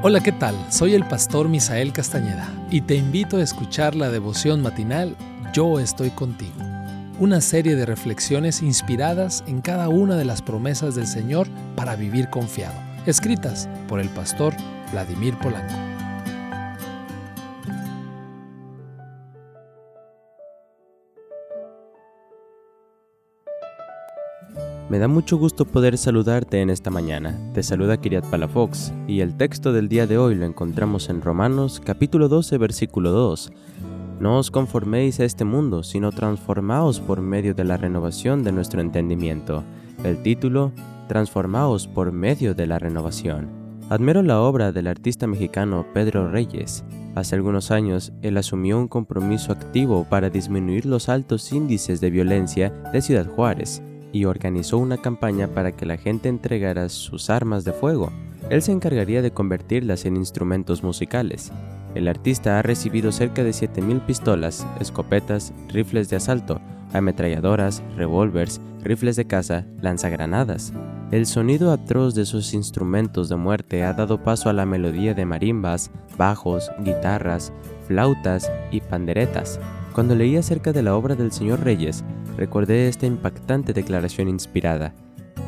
Hola, ¿qué tal? Soy el pastor Misael Castañeda y te invito a escuchar la devoción matinal Yo estoy contigo, una serie de reflexiones inspiradas en cada una de las promesas del Señor para vivir confiado, escritas por el pastor Vladimir Polanco. Me da mucho gusto poder saludarte en esta mañana. Te saluda Kiriat Palafox y el texto del día de hoy lo encontramos en Romanos capítulo 12 versículo 2. No os conforméis a este mundo, sino transformaos por medio de la renovación de nuestro entendimiento. El título, Transformaos por medio de la renovación. Admiro la obra del artista mexicano Pedro Reyes. Hace algunos años, él asumió un compromiso activo para disminuir los altos índices de violencia de Ciudad Juárez y organizó una campaña para que la gente entregara sus armas de fuego. Él se encargaría de convertirlas en instrumentos musicales. El artista ha recibido cerca de 7.000 pistolas, escopetas, rifles de asalto, ametralladoras, revólveres, rifles de caza, lanzagranadas. El sonido atroz de sus instrumentos de muerte ha dado paso a la melodía de marimbas, bajos, guitarras, flautas y panderetas. Cuando leí acerca de la obra del señor Reyes, recordé esta impactante declaración inspirada.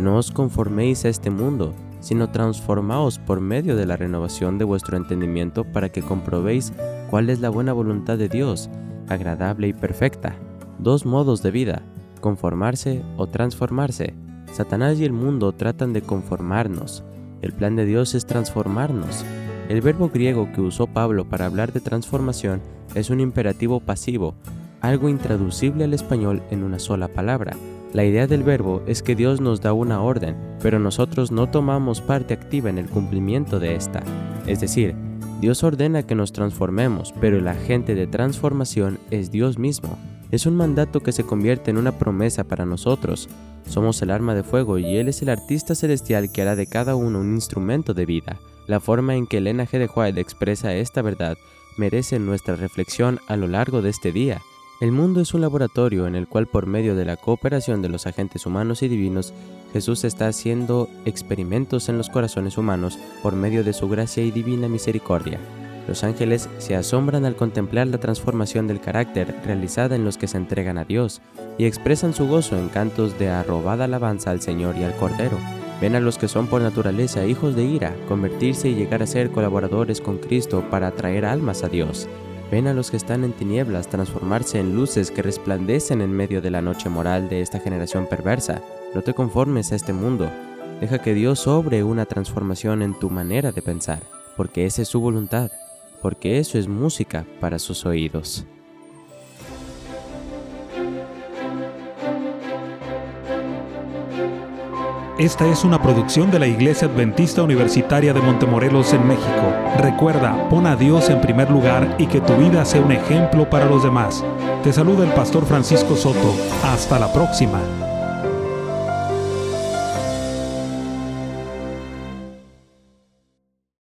No os conforméis a este mundo, sino transformaos por medio de la renovación de vuestro entendimiento para que comprobéis cuál es la buena voluntad de Dios, agradable y perfecta. Dos modos de vida, conformarse o transformarse. Satanás y el mundo tratan de conformarnos. El plan de Dios es transformarnos. El verbo griego que usó Pablo para hablar de transformación es un imperativo pasivo, algo intraducible al español en una sola palabra. La idea del verbo es que Dios nos da una orden, pero nosotros no tomamos parte activa en el cumplimiento de esta. Es decir, Dios ordena que nos transformemos, pero el agente de transformación es Dios mismo. Es un mandato que se convierte en una promesa para nosotros. Somos el arma de fuego y Él es el artista celestial que hará de cada uno un instrumento de vida. La forma en que Elena G. de White expresa esta verdad merece nuestra reflexión a lo largo de este día. El mundo es un laboratorio en el cual por medio de la cooperación de los agentes humanos y divinos, Jesús está haciendo experimentos en los corazones humanos por medio de su gracia y divina misericordia. Los ángeles se asombran al contemplar la transformación del carácter realizada en los que se entregan a Dios y expresan su gozo en cantos de arrobada alabanza al Señor y al Cordero. Ven a los que son por naturaleza hijos de ira convertirse y llegar a ser colaboradores con Cristo para atraer almas a Dios. Ven a los que están en tinieblas transformarse en luces que resplandecen en medio de la noche moral de esta generación perversa. No te conformes a este mundo. Deja que Dios obre una transformación en tu manera de pensar, porque esa es su voluntad, porque eso es música para sus oídos. Esta es una producción de la Iglesia Adventista Universitaria de Montemorelos en México. Recuerda, pon a Dios en primer lugar y que tu vida sea un ejemplo para los demás. Te saluda el pastor Francisco Soto. Hasta la próxima.